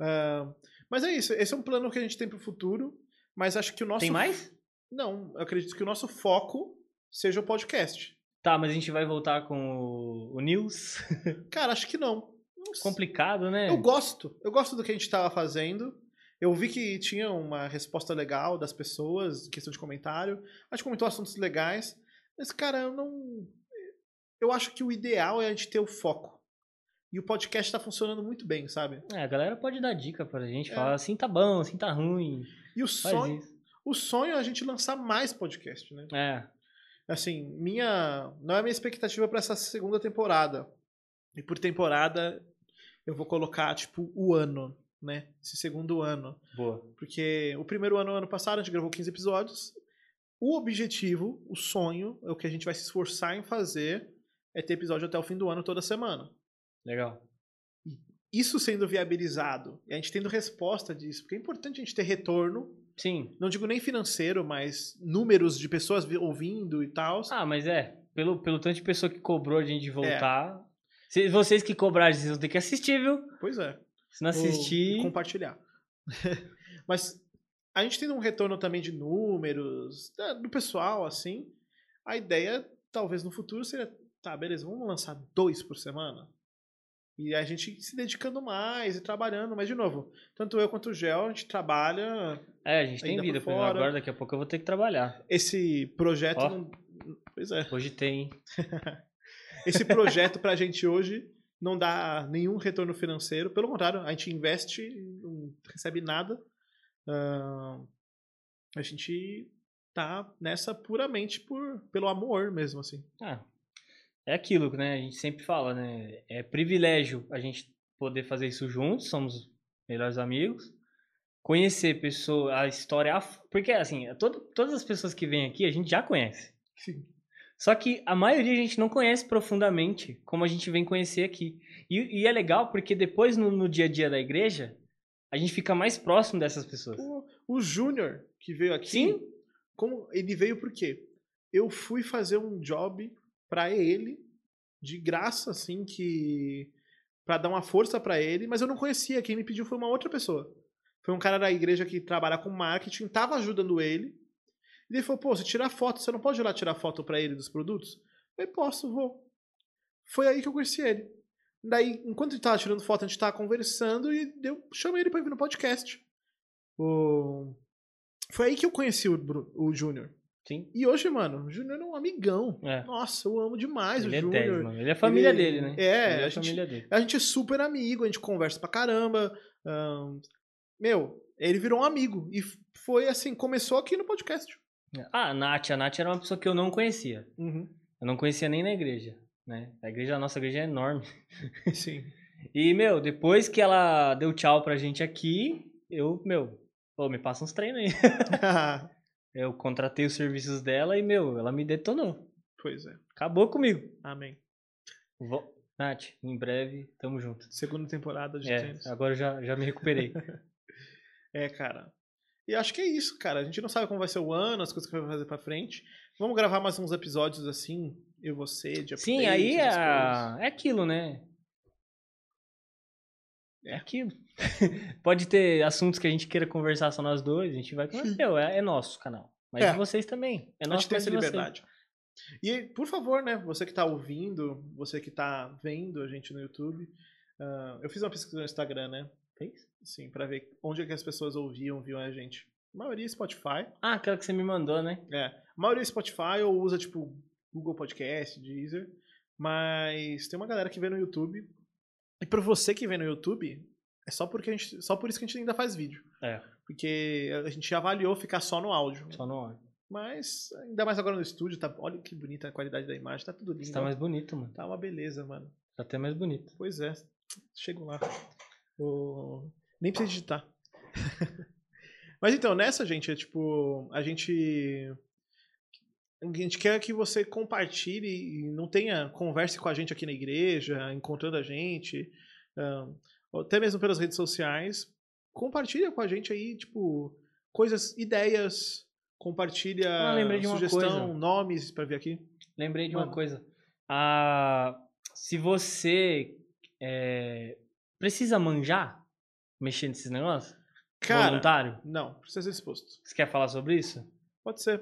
Ah, mas é isso, esse é um plano que a gente tem pro futuro. Mas acho que o nosso. Tem mais? Não, eu acredito que o nosso foco seja o podcast. Tá, mas a gente vai voltar com o, o News. Cara, acho que não. Sei. Complicado, né? Eu gosto. Eu gosto do que a gente tava fazendo. Eu vi que tinha uma resposta legal das pessoas, questão de comentário. A gente comentou assuntos legais. Mas, cara, eu não. Eu acho que o ideal é a gente ter o foco. E o podcast tá funcionando muito bem, sabe? É, a galera pode dar dica pra gente, É. falar assim tá bom, assim tá ruim. E o sonho, isso. o sonho é a gente lançar mais podcast, né? É. Assim, minha. Não é a minha expectativa pra essa segunda temporada. E por temporada, eu vou colocar, tipo, o ano, né? Esse segundo ano. Boa. Porque o primeiro ano, ano passado, a gente gravou 15 episódios. O objetivo, o sonho, é o que a gente vai se esforçar em fazer, é ter episódio até o fim do ano, toda semana. Legal. Isso sendo viabilizado, e a gente tendo resposta disso, porque é importante a gente ter retorno, Sim. não digo nem financeiro, mas números de pessoas vi- ouvindo e tal. Ah, mas é. Pelo, pelo tanto de pessoa que cobrou a É. gente de voltar. Se vocês que cobrarem, vocês vão ter que assistir, viu? Pois é. Se não assistir. compartilhar. Mas a gente tendo um retorno também de números, do pessoal, assim, a ideia, talvez no futuro, seria, tá, beleza, vamos lançar dois por semana? E a gente se dedicando mais e trabalhando, mas de novo, tanto eu quanto o Gel, a gente trabalha. É, a gente tem vida. por fora. Agora, daqui a pouco eu vou ter que trabalhar. Esse projeto. Ó. não- pois é. Hoje tem. Esse projeto pra gente hoje não dá nenhum retorno financeiro. Pelo contrário, a gente investe, não recebe nada. Ah, a gente tá nessa puramente por, pelo amor mesmo, assim. Ah, é aquilo, né? A gente sempre fala, né? É privilégio a gente poder fazer isso juntos, somos melhores amigos. Conhecer pessoa, a história. Porque, assim, todo- todas as pessoas que vêm aqui a gente já conhece. Sim. Só que a maioria a gente não conhece profundamente, como a gente vem conhecer aqui. E, e é legal porque depois, no, no dia a dia da igreja, a gente fica mais próximo dessas pessoas. O, o Júnior, que veio aqui, Sim. como ele veio por quê? Eu fui fazer um job pra ele, de graça, assim, que. pra dar uma força pra ele, mas eu não conhecia. Quem me pediu foi uma outra pessoa. Foi um cara da igreja que trabalha com marketing, tava ajudando ele. E ele falou: pô, você tira foto, você não pode ir lá tirar foto pra ele dos produtos? Eu falei, posso, vou. Foi aí que eu conheci ele. Daí, enquanto ele tava tirando foto, a gente tava conversando e eu chamei ele pra vir no podcast. O... Foi aí que eu conheci o, o Júnior. Sim. E hoje, mano, o Júnior é um amigão. É. Nossa, eu amo demais Ele o é Júnior. 10, mano. Ele é a família Ele- dele, né? é, Ele é a a gente- família dele. A gente é super amigo, a gente conversa pra caramba. ahn, meu, ele virou um amigo. E foi assim, começou aqui no podcast. Ah, a Nath. A Nath era uma pessoa que eu não conhecia. Uhum. Eu não conhecia nem na igreja, né? A igreja, a nossa igreja é enorme. Sim. E, meu, depois que ela deu tchau pra gente aqui, eu, meu, pô, me passa uns treinos aí. Eu contratei os serviços dela e, meu, ela me detonou. pois é. Acabou comigo. Amém. Vou... Nath, em breve, tamo junto. Segunda temporada de É, tênis. agora já, já me recuperei. É, cara. E acho que é isso, cara. A gente não sabe como vai ser o ano, as coisas que vai fazer pra frente. Vamos gravar mais uns episódios assim, eu e você, de Sim, aí é, é aquilo, né? É aquilo. Pode ter assuntos que a gente queira conversar só nós dois, a gente vai conversar. É, é nosso canal. Mas É. de vocês também. É a nosso gente tem essa liberdade. E, por favor, né, você que tá ouvindo, você que tá vendo a gente no YouTube, ah, eu fiz uma pesquisa no Instagram, né? Fez? Sim, pra ver onde é que as pessoas ouviam, viam a gente. A maioria é Spotify. Ah, aquela que você me mandou, né? É, a maioria é Spotify ou usa, tipo, Google Podcast, Deezer. Mas tem uma galera que vê no YouTube. E pra você que vê no YouTube, é só, porque a gente, só por isso que a gente ainda faz vídeo. É. Porque a gente avaliou ficar só no áudio. Só no áudio. Mas, ainda mais agora no estúdio, tá, olha que bonita a qualidade da imagem, tá tudo lindo. Tá ó. mais bonito, mano. Tá uma beleza, mano. Tá até mais bonito. Pois é, chego lá. Nem precisa digitar. Mas então, nessa, gente, é tipo, a gente. A gente quer que você compartilhe e não tenha. Converse com a gente aqui na igreja, encontrando a gente, ou até mesmo pelas redes sociais. Compartilha com a gente aí, tipo, coisas, ideias. Compartilha Ah, sugestão, nomes pra ver aqui. Lembrei de Mano. uma coisa. Ah, se você é, precisa manjar mexer nesses negócios? Cara, Voluntário? não, precisa ser exposto. Você quer falar sobre isso? Pode ser.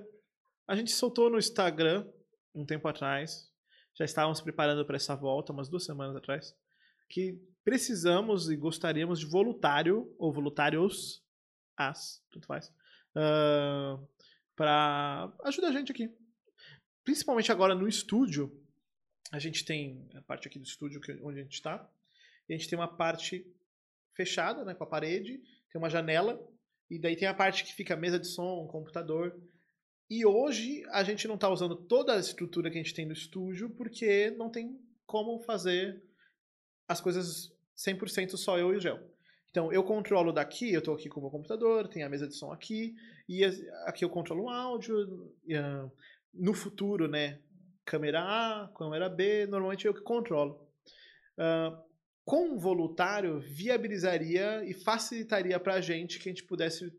A gente soltou no Instagram um tempo atrás. Já estávamos preparando para essa volta, umas duas semanas atrás. Que precisamos e gostaríamos de voluntário, ou voluntários, as, tudo faz, para ajudar a gente aqui. Principalmente agora no estúdio. A gente tem a parte aqui do estúdio que- onde a gente está. E a gente tem uma parte fechada, né, com a parede. Tem uma janela. E daí tem a parte que fica a mesa de som, computador. E hoje a gente não está usando toda a estrutura que a gente tem no estúdio porque não tem como fazer as coisas 100% só eu e o Gel. Então eu controlo daqui, eu estou aqui com o meu computador, tem a mesa de som aqui, e aqui eu controlo o áudio. no futuro, né, câmera A, câmera B, normalmente eu que controlo. Ah, com um voluntário, viabilizaria e facilitaria para a gente que a gente pudesse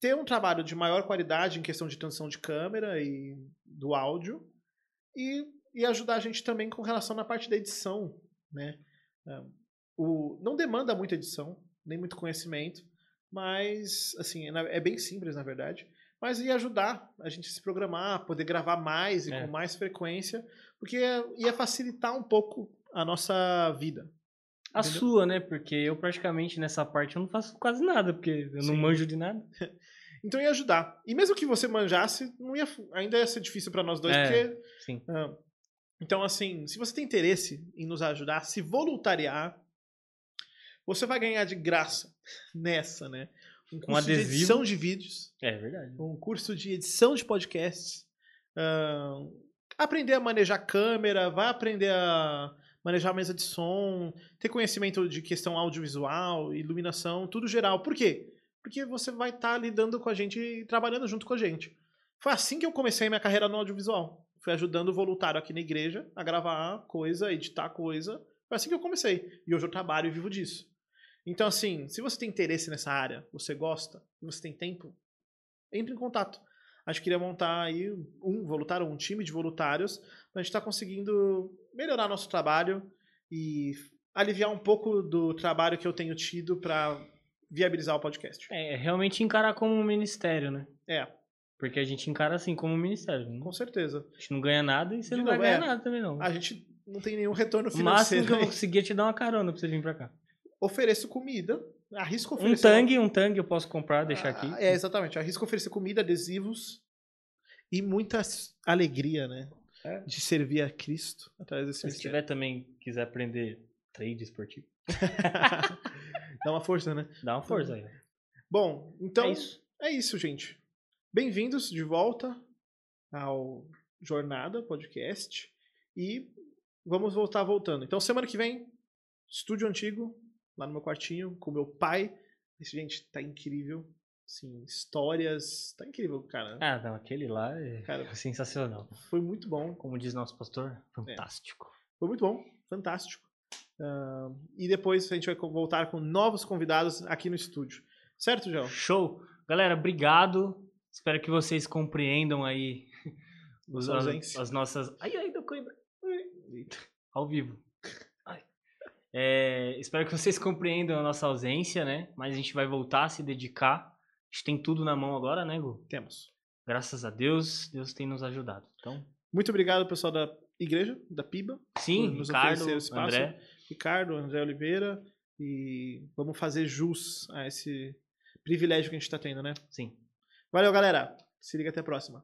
ter um trabalho de maior qualidade em questão de transição de câmera e do áudio e, e ajudar a gente também com relação na parte da edição, né? Ah, O, não demanda muita edição, nem muito conhecimento, mas assim, é bem simples na verdade, mas ia ajudar a gente a se programar, poder gravar mais e É. com mais frequência, porque ia facilitar um pouco a nossa vida. A Entendeu? sua, né? Porque eu praticamente nessa parte eu não faço quase nada, porque eu não Sim. manjo de nada. Então ia ajudar. E mesmo que você manjasse, não ia, ainda ia ser difícil para nós dois, É. porque Sim. Ah, Então, assim, se você tem interesse em nos ajudar, se voluntariar, você vai ganhar de graça nessa, né? Um curso de adesivo. edição de vídeos, É verdade. um curso de edição de podcasts, ah, aprender a manejar câmera, vai aprender a manejar a mesa de som, ter conhecimento de questão audiovisual, iluminação, tudo geral. Por quê? Porque você vai estar lidando com a gente e trabalhando junto com a gente. Foi assim que eu comecei minha carreira no audiovisual. Fui ajudando o voluntário aqui na igreja a gravar coisa, editar coisa. Foi assim que eu comecei. E hoje eu trabalho e vivo disso. Então, assim, se você tem interesse nessa área, você gosta, você tem tempo, entre em contato. A gente queria montar aí um voluntário, um time de voluntários, para a gente estar conseguindo melhorar nosso trabalho e aliviar um pouco do trabalho que eu tenho tido para viabilizar o podcast. É, realmente encarar como um ministério, né? É, Porque a gente encara assim como um ministério. né? com certeza. A gente não ganha nada e você De não novo, vai ganhar é. nada também, não. A gente não tem nenhum retorno O máximo financeiro. que eu vou aí. conseguir é te dar uma carona pra você vir pra cá. Ofereço comida, arrisco Um oferecer... tangue, um tangue eu posso comprar, deixar aqui. Ah, É, exatamente. Arrisco oferecer comida, adesivos e muita alegria, né? É. De servir a Cristo através desse Se ministério. tiver também, quiser aprender trade esportivo, Dá uma força, né? dá uma força aí. Bom, então é isso. é isso, gente. Bem-vindos de volta ao Jornada Podcast e vamos voltar voltando. Então, semana que vem, estúdio antigo, lá no meu quartinho, com meu pai. Esse, gente, tá incrível. Sim, histórias. Tá incrível, cara. Ah, não, aquele lá é Cara, sensacional. foi muito bom. Como diz nosso pastor, É. fantástico. Foi muito bom, fantástico. Ah, e depois a gente vai voltar com novos convidados aqui no estúdio. Certo, João? Show! Galera, obrigado. Espero que vocês compreendam aí os- as, as nossas. Ai, ai, do coimbra. Ao vivo. É, espero que vocês compreendam a nossa ausência, né? Mas a gente vai voltar a se dedicar. A gente tem tudo na mão agora, né, Gu? Temos. Graças a Deus, Deus tem nos ajudado. Então, Muito obrigado, pessoal da igreja, da PIBA. sim, nos Ricardo. André. Ricardo, André Oliveira. E vamos fazer jus a esse privilégio que a gente está tendo, né? Sim. Valeu, galera. Se liga até a próxima.